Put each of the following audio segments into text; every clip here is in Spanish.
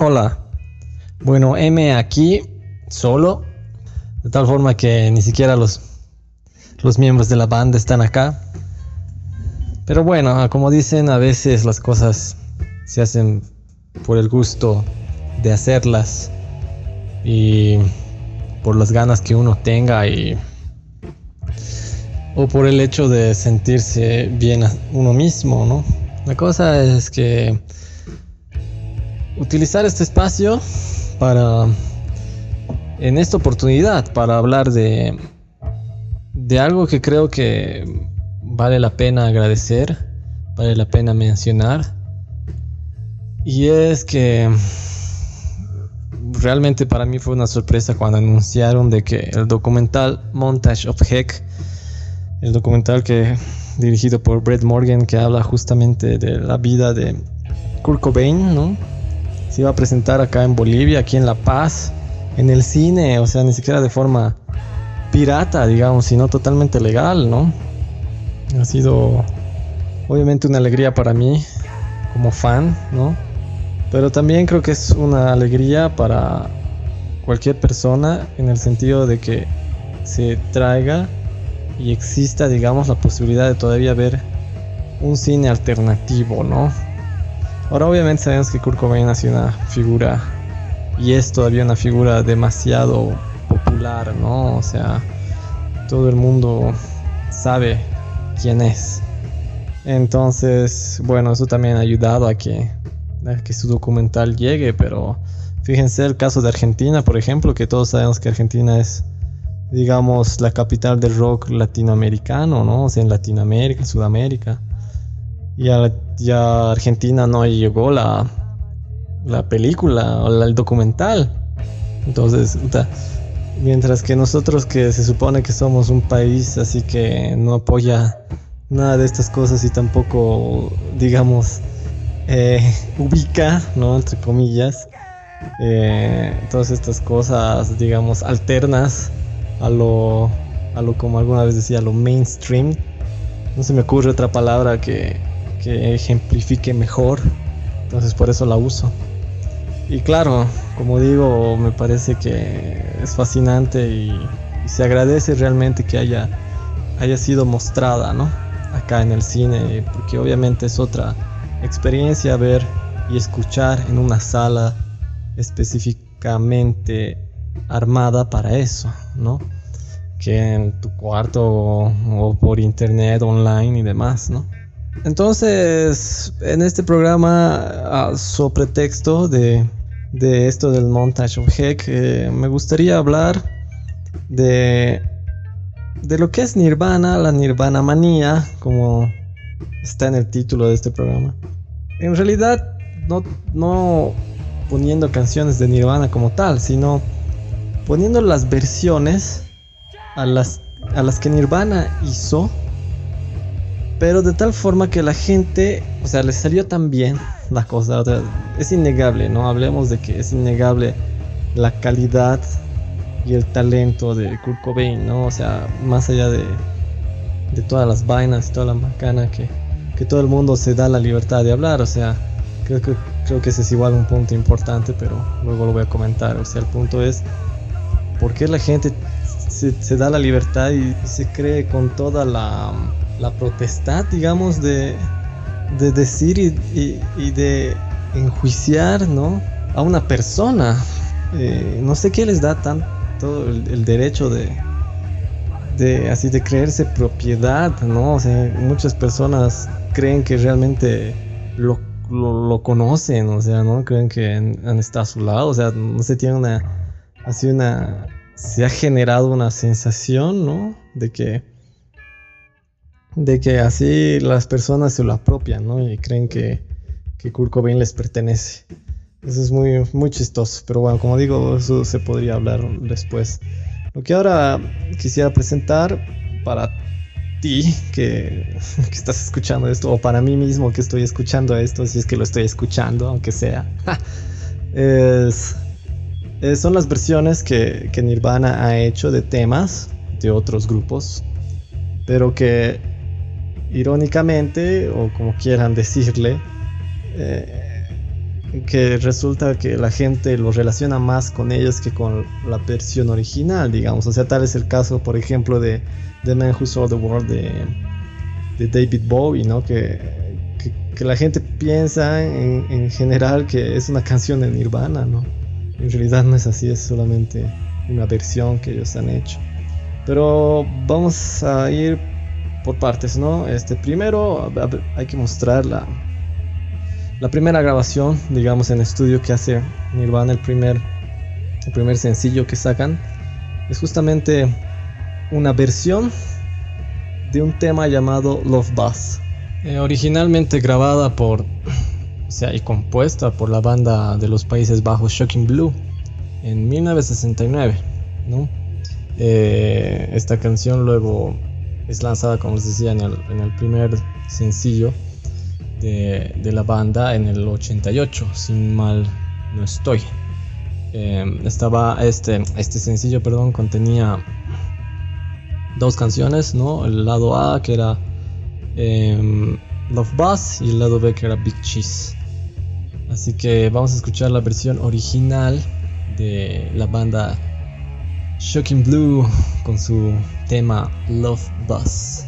Hola. Bueno, M aquí solo, de tal forma que ni siquiera los, los miembros de la banda están acá. Pero bueno, como dicen, a veces las cosas se hacen por el gusto de hacerlas y por las ganas que uno tenga y o por el hecho de sentirse bien uno mismo, ¿no? La cosa es que utilizar este espacio para, en esta oportunidad, para hablar de, de algo que creo que vale la pena agradecer, vale la pena mencionar. Y es que realmente para mí fue una sorpresa cuando anunciaron de que el documental Montage of Heck, el documental que dirigido por Brett Morgan que habla justamente de la vida de Kurt Cobain, ¿no? Se iba a presentar acá en Bolivia, aquí en La Paz, en el cine, o sea, ni siquiera de forma pirata, digamos, sino totalmente legal, ¿no? Ha sido obviamente una alegría para mí como fan, ¿no? Pero también creo que es una alegría para cualquier persona en el sentido de que se traiga y exista, digamos, la posibilidad de todavía ver un cine alternativo, ¿no? Ahora obviamente sabemos que Kurt Cobain ha sido una figura y es todavía una figura demasiado popular, ¿no? O sea, todo el mundo sabe quién es. Entonces, bueno, eso también ha ayudado a que, a que su documental llegue, pero fíjense el caso de Argentina, por ejemplo, que todos sabemos que Argentina es, digamos, la capital del rock latinoamericano, ¿no? O sea, en Latinoamérica, Sudamérica y a, Argentina no llegó la, la película o el documental. Entonces, mientras que nosotros que se supone que somos un país así que no apoya nada de estas cosas y tampoco, digamos, eh, ubica, ¿no? Entre comillas, eh, todas estas cosas, digamos, alternas a lo, a lo como alguna vez decía, lo mainstream. No se me ocurre otra palabra que, que ejemplifique mejor. Entonces por eso la uso. Y claro, como digo, me parece que es fascinante y, se agradece realmente que haya, haya sido mostrada, ¿no? Acá en el cine, porque obviamente es otra experiencia ver y escuchar en una sala específicamente armada para eso, ¿no? Que en tu cuarto o por internet, online y demás, ¿no? Entonces, en este programa, so pretexto de, esto del Montage of Heck, eh, me gustaría hablar de, de lo que es Nirvana, la Nirvana manía, como está en el título de este programa. En realidad, no, no poniendo canciones de Nirvana como tal, sino poniendo las versiones a las que Nirvana hizo pero de tal forma que la gente, o sea, le salió tan bien la cosa. es innegable, ¿no? Hablemos de que es innegable la calidad y el talento de Kurt Cobain, ¿no? O sea, más allá de, de todas las vainas y toda la macana que, que todo el mundo se da la libertad de hablar, o sea, creo que, creo que ese es igual un punto importante, pero luego lo voy a comentar. O sea, el punto es, ¿por qué la gente se da la libertad y se cree con toda la la protestad, digamos, de, de decir y, de enjuiciar, ¿no? A una persona. Eh, no sé qué les da tanto el, el derecho de, de, así de creerse propiedad, ¿no? O sea, muchas personas creen que realmente lo, lo, conocen, o sea, ¿no? Creen que han, estado a su lado, o sea, no se tiene una, así una, se ha generado una sensación, ¿no? De que de que así las personas se lo apropian, ¿no? Y creen que, que Kurt Cobain les pertenece. Eso es muy, muy chistoso, pero bueno, como digo, eso se podría hablar después. Lo que ahora quisiera presentar para ti que, que, estás escuchando esto, o para mí mismo que estoy escuchando esto, si es que lo estoy escuchando, aunque sea, es, son las versiones que, que Nirvana ha hecho de temas de otros grupos, pero que irónicamente, o como quieran decirle, eh, que resulta que la gente lo relaciona más con ellos que con la versión original, digamos. O sea, tal es el caso, por ejemplo, de The Man Who Saw the World de, de David Bowie, ¿no? Que, que, la gente piensa en, en, general que es una canción de Nirvana, ¿no? En realidad no es así, es solamente una versión que ellos han hecho. Pero vamos a ir por partes, ¿no? Este, primero hay que mostrar la, la primera grabación, digamos, en estudio que hace Nirvana, el primer, el primer sencillo que sacan, es justamente una versión de un tema llamado Love Buzz. Eh, originalmente grabada por, o sea, y compuesta por la banda de los Países Bajos Shocking Blue en 1969, ¿no? Eh, esta canción luego es lanzada, como les decía, en el, primer sencillo de, de, la banda en el 88, sin mal no estoy. Eh, estaba este, este sencillo, perdón, contenía dos canciones, ¿no? El lado A que era em, Love Buzz y el lado B que era Big Cheese. Así que vamos a escuchar la versión original de la banda Shocking Blue con su tema Love Buzz.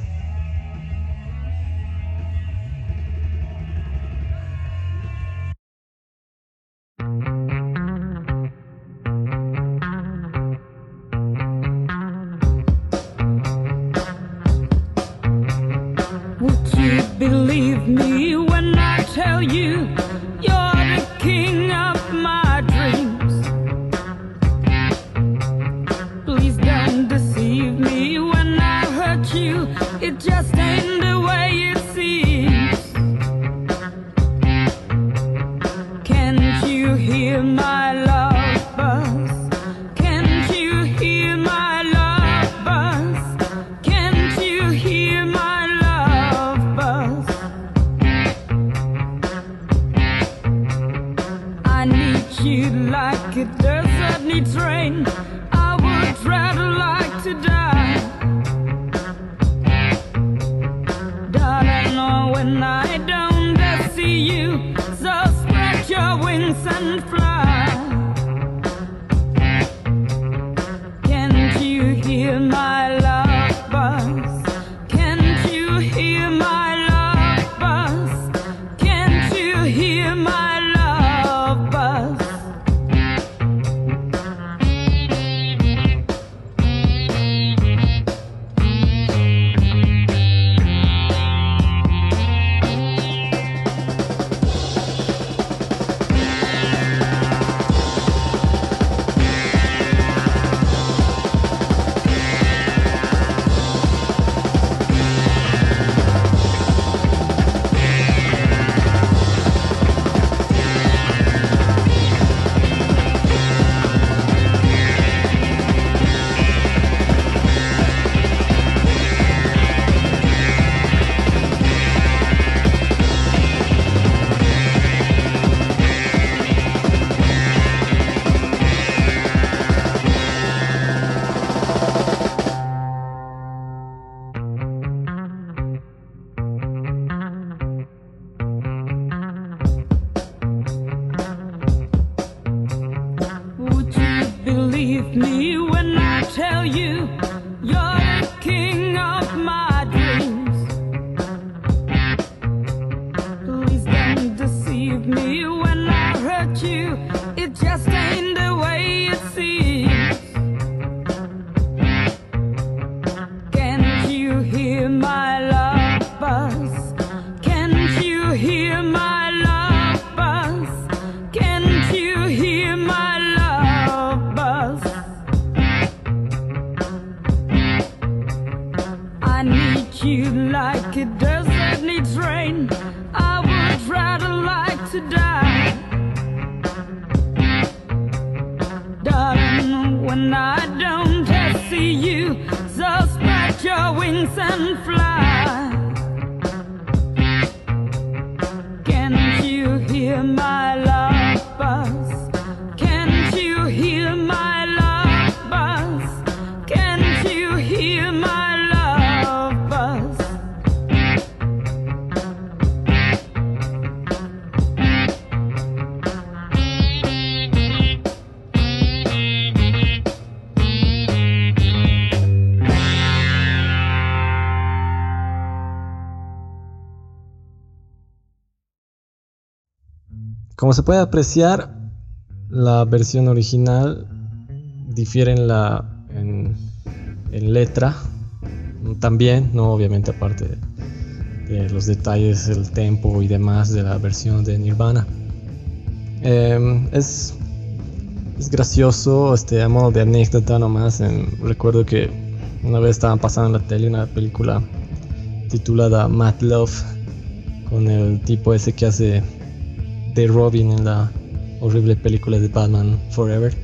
with me when I tell you. Como se puede apreciar, la versión original difiere en la en, letra también, no obviamente aparte de, los detalles, el tempo y demás de la versión de Nirvana. Em, es, es gracioso, este, a modo de anécdota nomás. recuerdo que una vez estaban pasando en la tele una película titulada Mad Love con el tipo ese que hace de Robin en la horrible película de Batman Forever.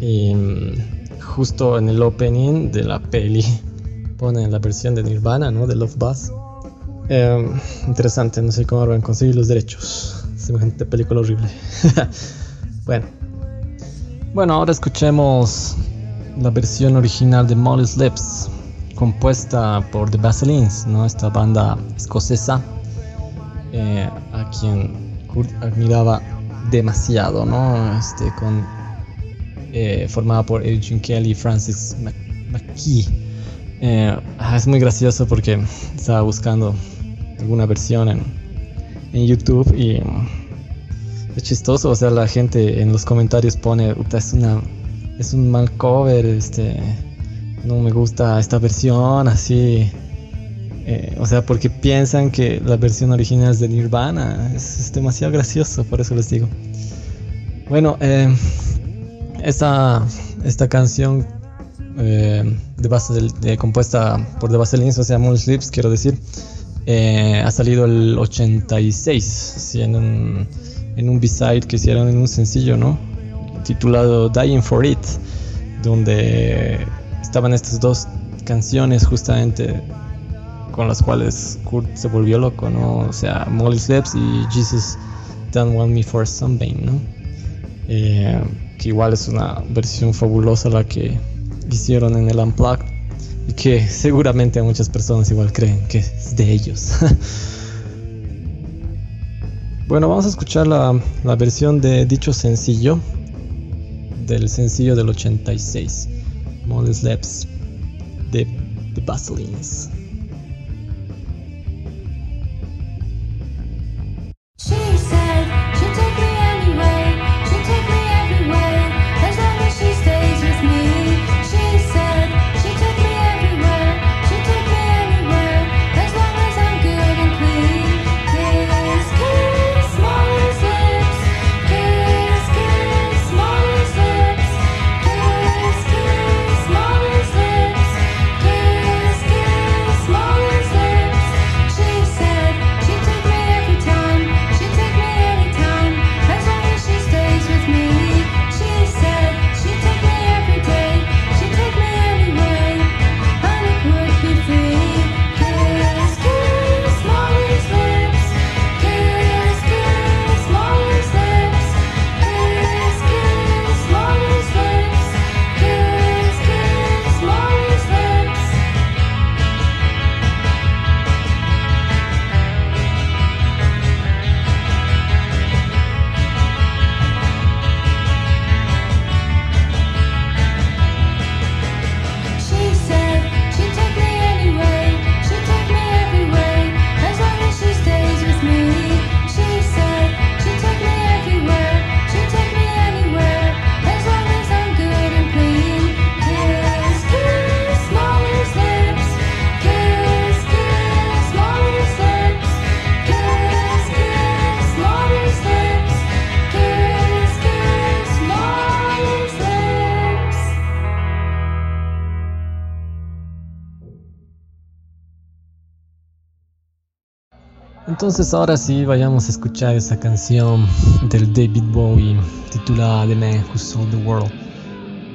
Y mm, justo en el opening de la peli ponen la versión de Nirvana, ¿no? De Love Buzz. Em, interesante, no sé cómo a conseguir los derechos. Semejante película horrible. bueno. Bueno, ahora escuchemos la versión original de Molly's Lips, compuesta por The Baselines, ¿no? Esta banda escocesa, eh, a quien Kurt admiraba demasiado, ¿no? Este, con, eh, formada por Eugene Kelly y Francis McKee. Eh, ah, es muy gracioso porque estaba buscando alguna versión en, en YouTube y es chistoso, o sea, la gente en los comentarios pone, es una es un mal cover, este no me gusta esta versión, así eh, o sea, porque piensan que la versión original es de Nirvana. Es, demasiado gracioso, por eso les digo. Bueno, eh, esta, esta canción eh, de base de, compuesta por The Baselines, o sea, Moon Slips, quiero decir, ha salido el 86, en un, en un B-side que hicieron en un sencillo, ¿no? Titulado Dying for It, donde estaban estas dos canciones justamente con las cuales Kurt se volvió loco, ¿no? O sea, Molly Sleps y Jesus Don't Want Me for Sunbeam, ¿no? Eh, que igual es una versión fabulosa la que hicieron en el Unplugged y que seguramente muchas personas igual creen que es de ellos. bueno, vamos a escuchar la, la versión de dicho sencillo del sencillo del 86, Molly Sleps de The Baselines. Entonces ahora sí vayamos a escuchar esa canción del David Bowie titulada The Man Who Sold the World,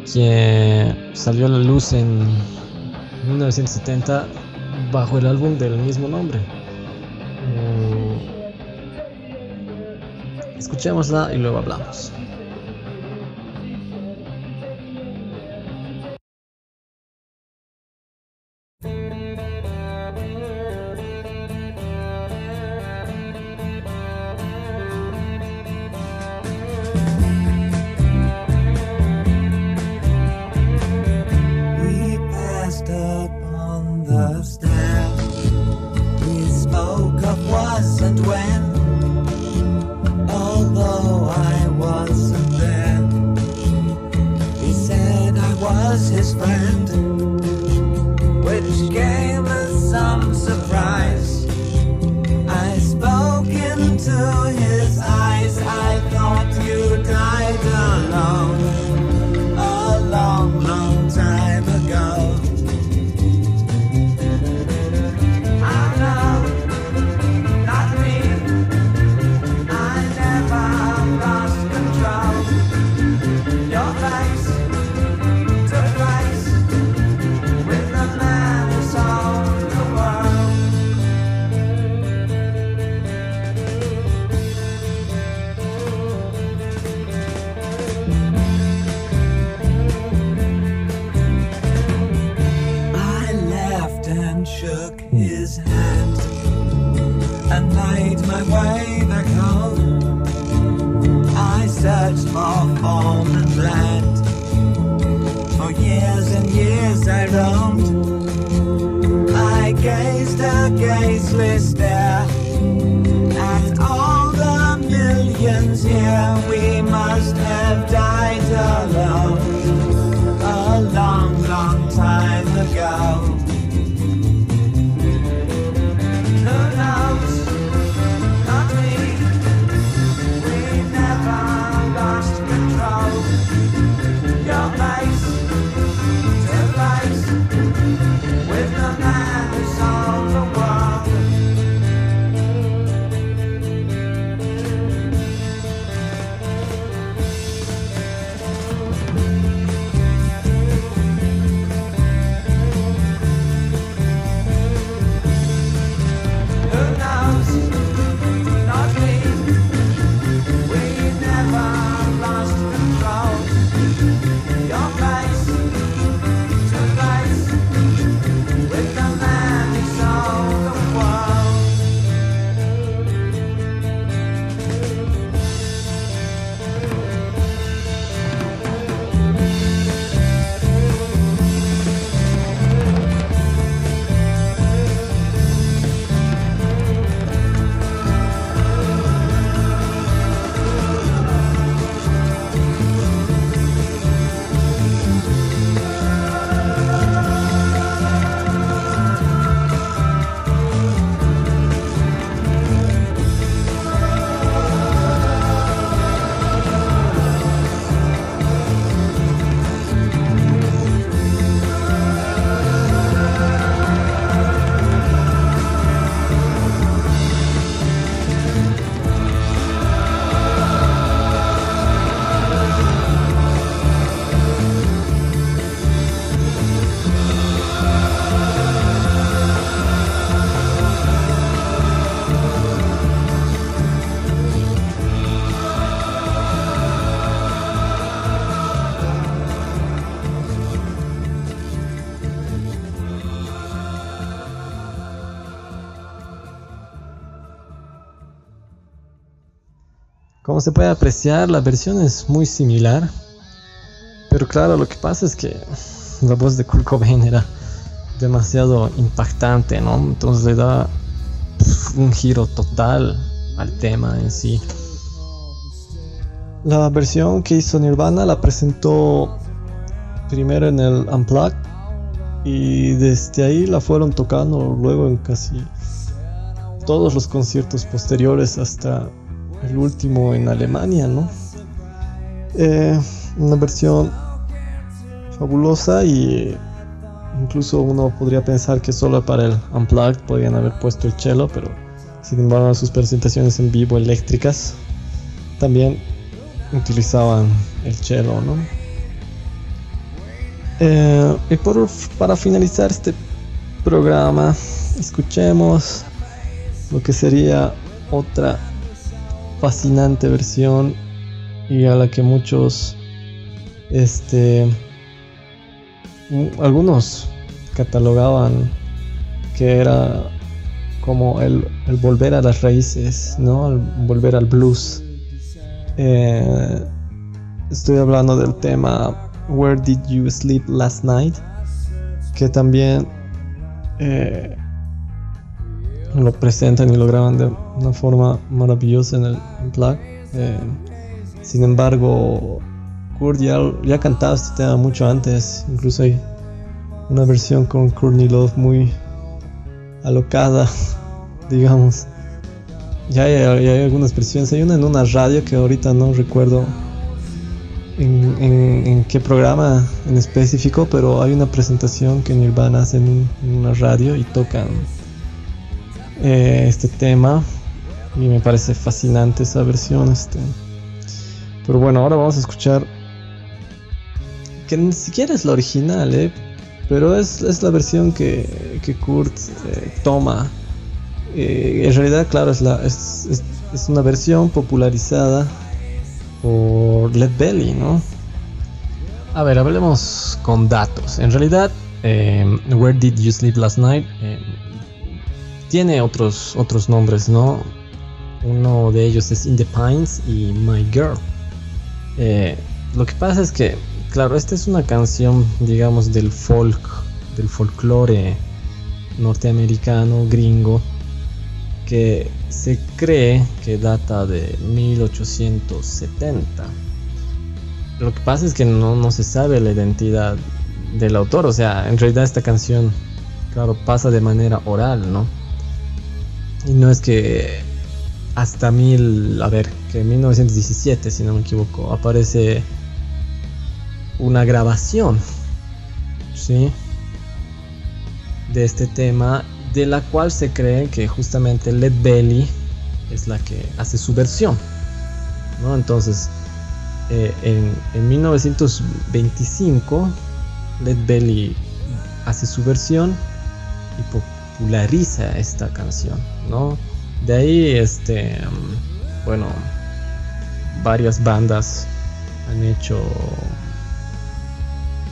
que salió a la luz en 1970 bajo el álbum del mismo nombre. Eh, escuchémosla y luego hablamos. Como se puede apreciar, la versión es muy similar. Pero claro, lo que pasa es que la voz de Kurt Cobain era demasiado impactante, ¿no? Entonces le da un giro total al tema en sí. La versión que hizo Nirvana la presentó primero en el Unplugged y desde ahí la fueron tocando luego en casi todos los conciertos posteriores hasta el último en Alemania, ¿no? Eh, una versión fabulosa y incluso uno podría pensar que solo para el Unplugged podían haber puesto el cello, pero sin embargo sus presentaciones en vivo eléctricas también utilizaban el cello, ¿no? Eh, y por, para finalizar este programa, escuchemos lo que sería otra fascinante versión y a la que muchos este algunos catalogaban que era como el, el volver a las raíces, ¿no? El volver al blues. Eh, estoy hablando del tema Where Did You Sleep Last Night? Que también eh, lo presentan y lo graban de una forma maravillosa en el Unplugged. Eh, Sin embargo, Kurt ya, ya ha cantado este tema mucho antes. Incluso hay una versión con Courtney Love muy alocada, digamos. Ya hay, algunas versiones. Hay una en una radio que ahorita no recuerdo en, qué programa en específico, pero hay una presentación que Nirvana hace en una radio y tocan eh, este tema. Y me parece fascinante esa versión. Este. Pero bueno, ahora vamos a escuchar. Que ni siquiera es la original, ¿eh? Pero es, es la versión que, que Kurt eh, toma. Eh, en realidad, claro, es, la, es, es- es una versión popularizada por Led Belly, ¿no? A ver, hablemos con datos. En realidad, Where Did You Sleep Last Night tiene otros, otros nombres, ¿no? Uno de ellos es In the Pines y My Girl. Eh, lo que pasa es que, claro, esta es una canción, digamos, del folk, del folclore norteamericano, gringo, que se cree que data de 1870. Lo que pasa es que no, no se sabe la identidad del autor, o sea, en realidad esta canción, claro, pasa de manera oral, ¿no? Y no es que hasta mil, a ver, que en 1917, si no me equivoco, aparece una grabación, ¿sí? De este tema, de la cual se cree que justamente Led Belly es la que hace su versión, ¿no? Entonces, eh, en, en 1925, Led Belly hace su versión y populariza esta canción, ¿no? De ahí, este, mm, bueno, varias bandas han hecho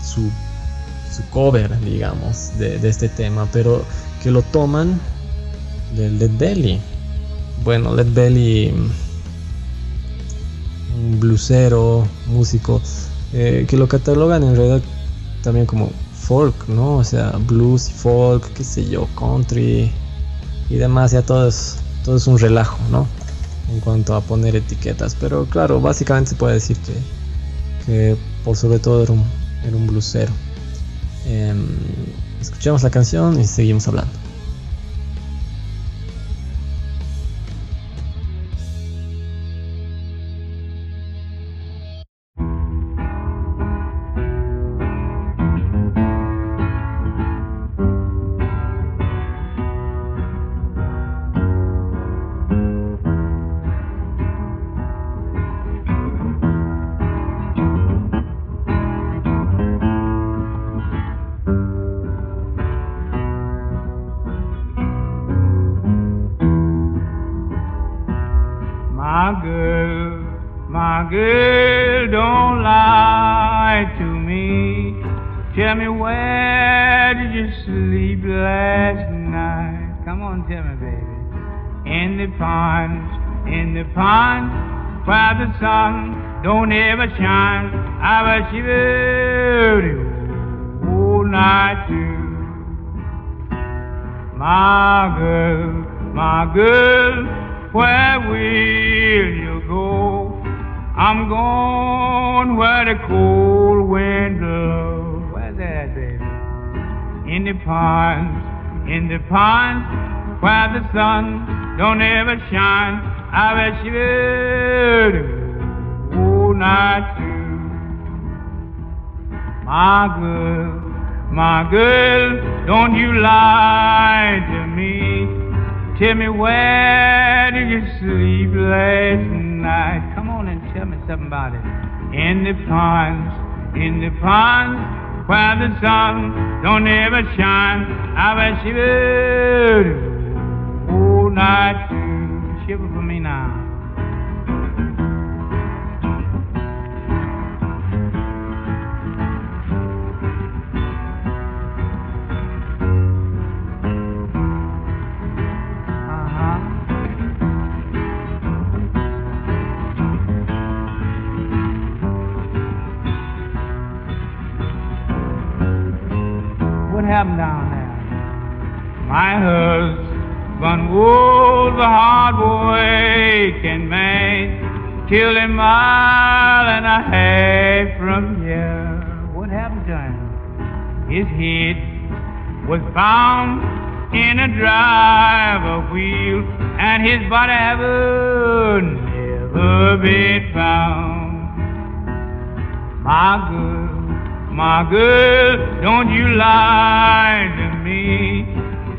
su, cover, digamos, de, este tema, pero que lo toman de Led Belly. Bueno, Led Belly, mm, un blusero, músico, eh, que lo catalogan en realidad también como folk, ¿no? O sea, blues y folk, qué sé yo, country y demás, ya todo es, todo es un relajo, ¿no? En cuanto a poner etiquetas, pero claro, básicamente se puede decir que, que por sobre todo era un, era un blusero. Em, escuchemos la canción y seguimos hablando. I was shivering all night too. My girl, my girl, where will you go? I'm going where the cold wind blows. Where's that, baby? In the ponds, in the ponds, where the sun don't ever shine. I bet you will all night too. My girl, my girl, don't you lie to me. Tell me where did you sleep last night? Come on and tell me something about it. In the ponds, in the ponds, where the sun don't ever shine. I bet she will all night. Shiver for me now. Till a mile and a half from here. What happened to him? His head was found in a driver wheel, and his body ever never been found. My girl, my girl, don't you lie to me.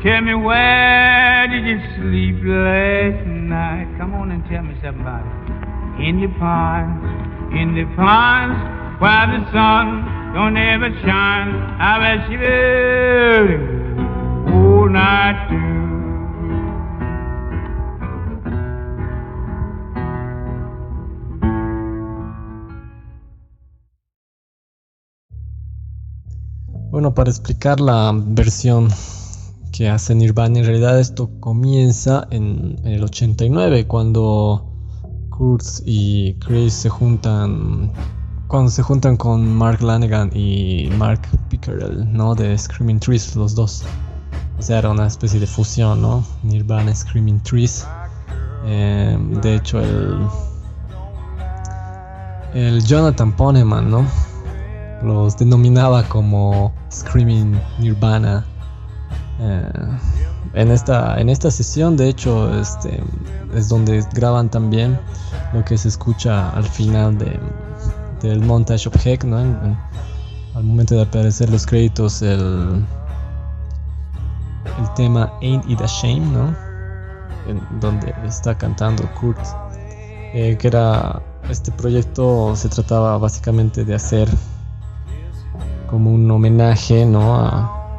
Tell me where did you sleep last night? Come on and tell me something about it. In the pines, in the pines, where the sun don't ever shine. I bet you all night. Bueno, para explicar la versión que hace Nirvana, en realidad esto comienza en, en el 89, cuando Kurt y Chris se juntan, cuando se juntan con Mark Lanegan y Mark Pickerel, ¿no? De Screaming Trees, los dos. O sea, era una especie de fusión, ¿no? Nirvana, Screaming Trees. Eh, de hecho, el, el Jonathan Poneman, ¿no? Los denominaba como Screaming Nirvana. Eh, en, esta, en esta sesión, de hecho, este, es donde graban también lo que se escucha al final de, del Montage of Heck, ¿no? Al momento de aparecer los créditos, el, el tema Ain't It a Shame, ¿no? Donde está cantando Kurt. Eh, que era este proyecto se trataba básicamente de hacer como un homenaje ¿no? a,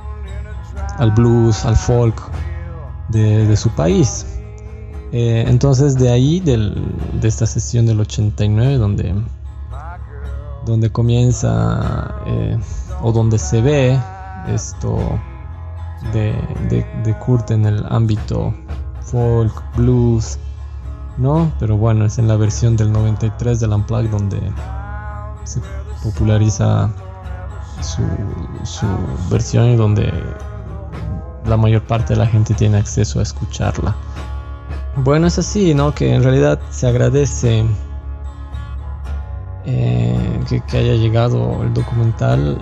al blues, al folk de, su país. Eh, entonces de ahí, del- de esta sesión del 89, donde, donde comienza eh, o donde se ve esto de, de, de Kurt en el ámbito folk, blues, ¿no? Pero bueno, es en la versión del 93 del Unplugged donde se populariza su, su versión y donde la mayor parte de la gente tiene acceso a escucharla. Bueno, es así, ¿no? Que en realidad se agradece eh, que, haya llegado el documental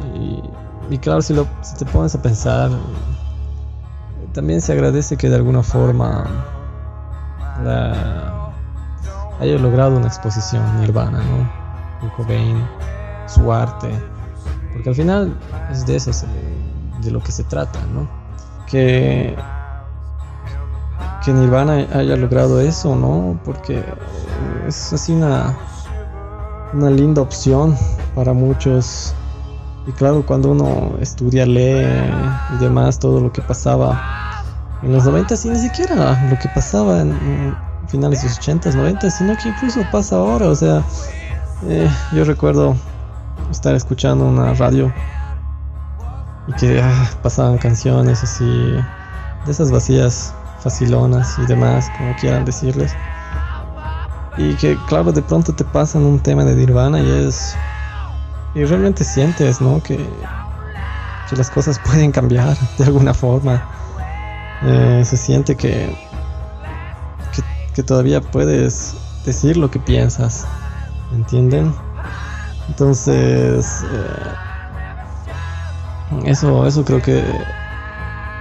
y, claro, si, lo, te pones a pensar, también se agradece que de alguna forma haya logrado una exposición Nirvana, ¿no? Cobain, su arte, porque al final es de eso de lo que se trata, ¿no? Que que Nirvana haya logrado eso, ¿no? Porque es así una una linda opción para muchos. Y claro, cuando uno estudia, lee y demás, todo lo que pasaba en los 90 y ni siquiera lo que pasaba en, finales de los 80s, 90 sino que incluso pasa ahora. O sea, eh, yo recuerdo estar escuchando una radio y que ah, pasaban canciones así de esas vacías facilonas y demás, como quieran decirles. Y que claro, de pronto te pasan un tema de Nirvana y es... Y realmente sientes, ¿no? Que, que las cosas pueden cambiar de alguna forma. Eh, se siente que, que, todavía puedes decir lo que piensas. ¿Entienden? Entonces... eh, eso, eso creo que...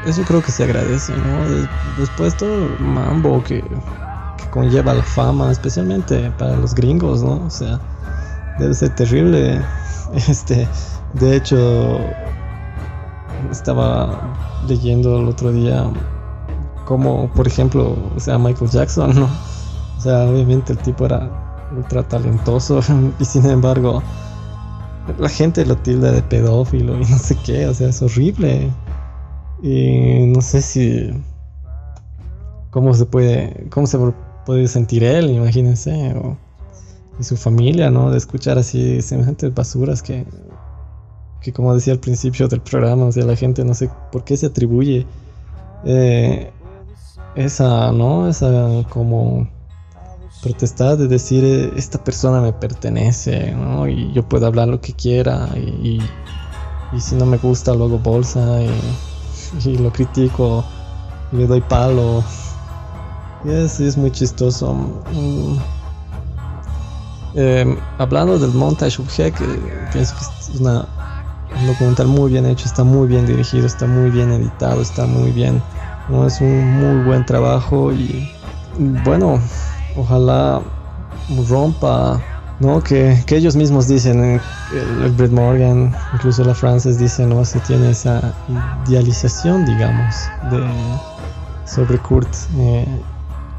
Eso creo que se agradece, ¿no? De- después todo el mambo que, que conlleva la fama, especialmente para los gringos, ¿no? O sea, debe ser terrible. Este, de hecho, estaba leyendo el otro día como, por ejemplo, sea, Michael Jackson, ¿no? O sea, obviamente el tipo era ultra talentoso y sin embargo la gente lo tilda de pedófilo y no sé qué, o sea, es horrible. Y no sé si cómo se puede cómo se puede sentir él, imagínense, o y su familia, ¿no? De escuchar así semejantes basuras que que como decía al principio del programa, o sea, la gente no sé por qué se atribuye eh, esa, ¿no? Esa como protestad de decir eh, esta persona me pertenece, ¿no? Y yo puedo hablar lo que quiera y, y, si no me gusta lo hago bolsa y, y lo critico y le doy palo. Y es, es muy chistoso. Mm. Eh, hablando del montage Object, que pienso que es una, un documental muy bien hecho, está muy bien dirigido, está muy bien editado, está muy bien, no es un muy buen trabajo y bueno, ojalá rompa, ¿no? Que, que ellos mismos dicen, eh, el, Brett Morgan, incluso la Frances dice, ¿no? Se tiene esa idealización, digamos, de sobre Kurt eh,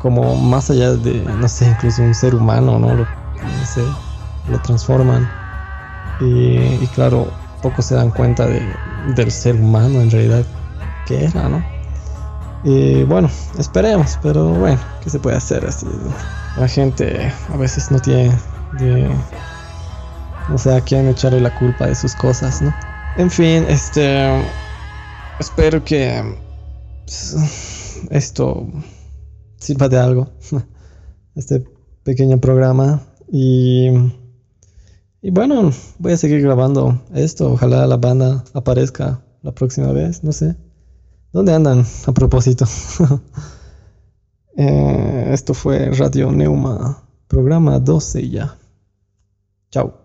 como más allá de, no sé, incluso un ser humano, ¿no? Lo, no lo transforman. Y, y claro, pocos se dan cuenta de, del ser humano en realidad que era, ¿no? Y bueno, esperemos, pero bueno, ¿qué se puede hacer? Así, la gente a veces no tiene, de, no sé, a quién echarle la culpa de sus cosas, ¿no? En fin, este, espero que pues, esto sirva de algo, este pequeño programa y y bueno, voy a seguir grabando esto. Ojalá la banda aparezca la próxima vez. No sé. ¿Dónde andan a propósito? Eh, esto fue Radio Neuma, programa 12 ya. Chao.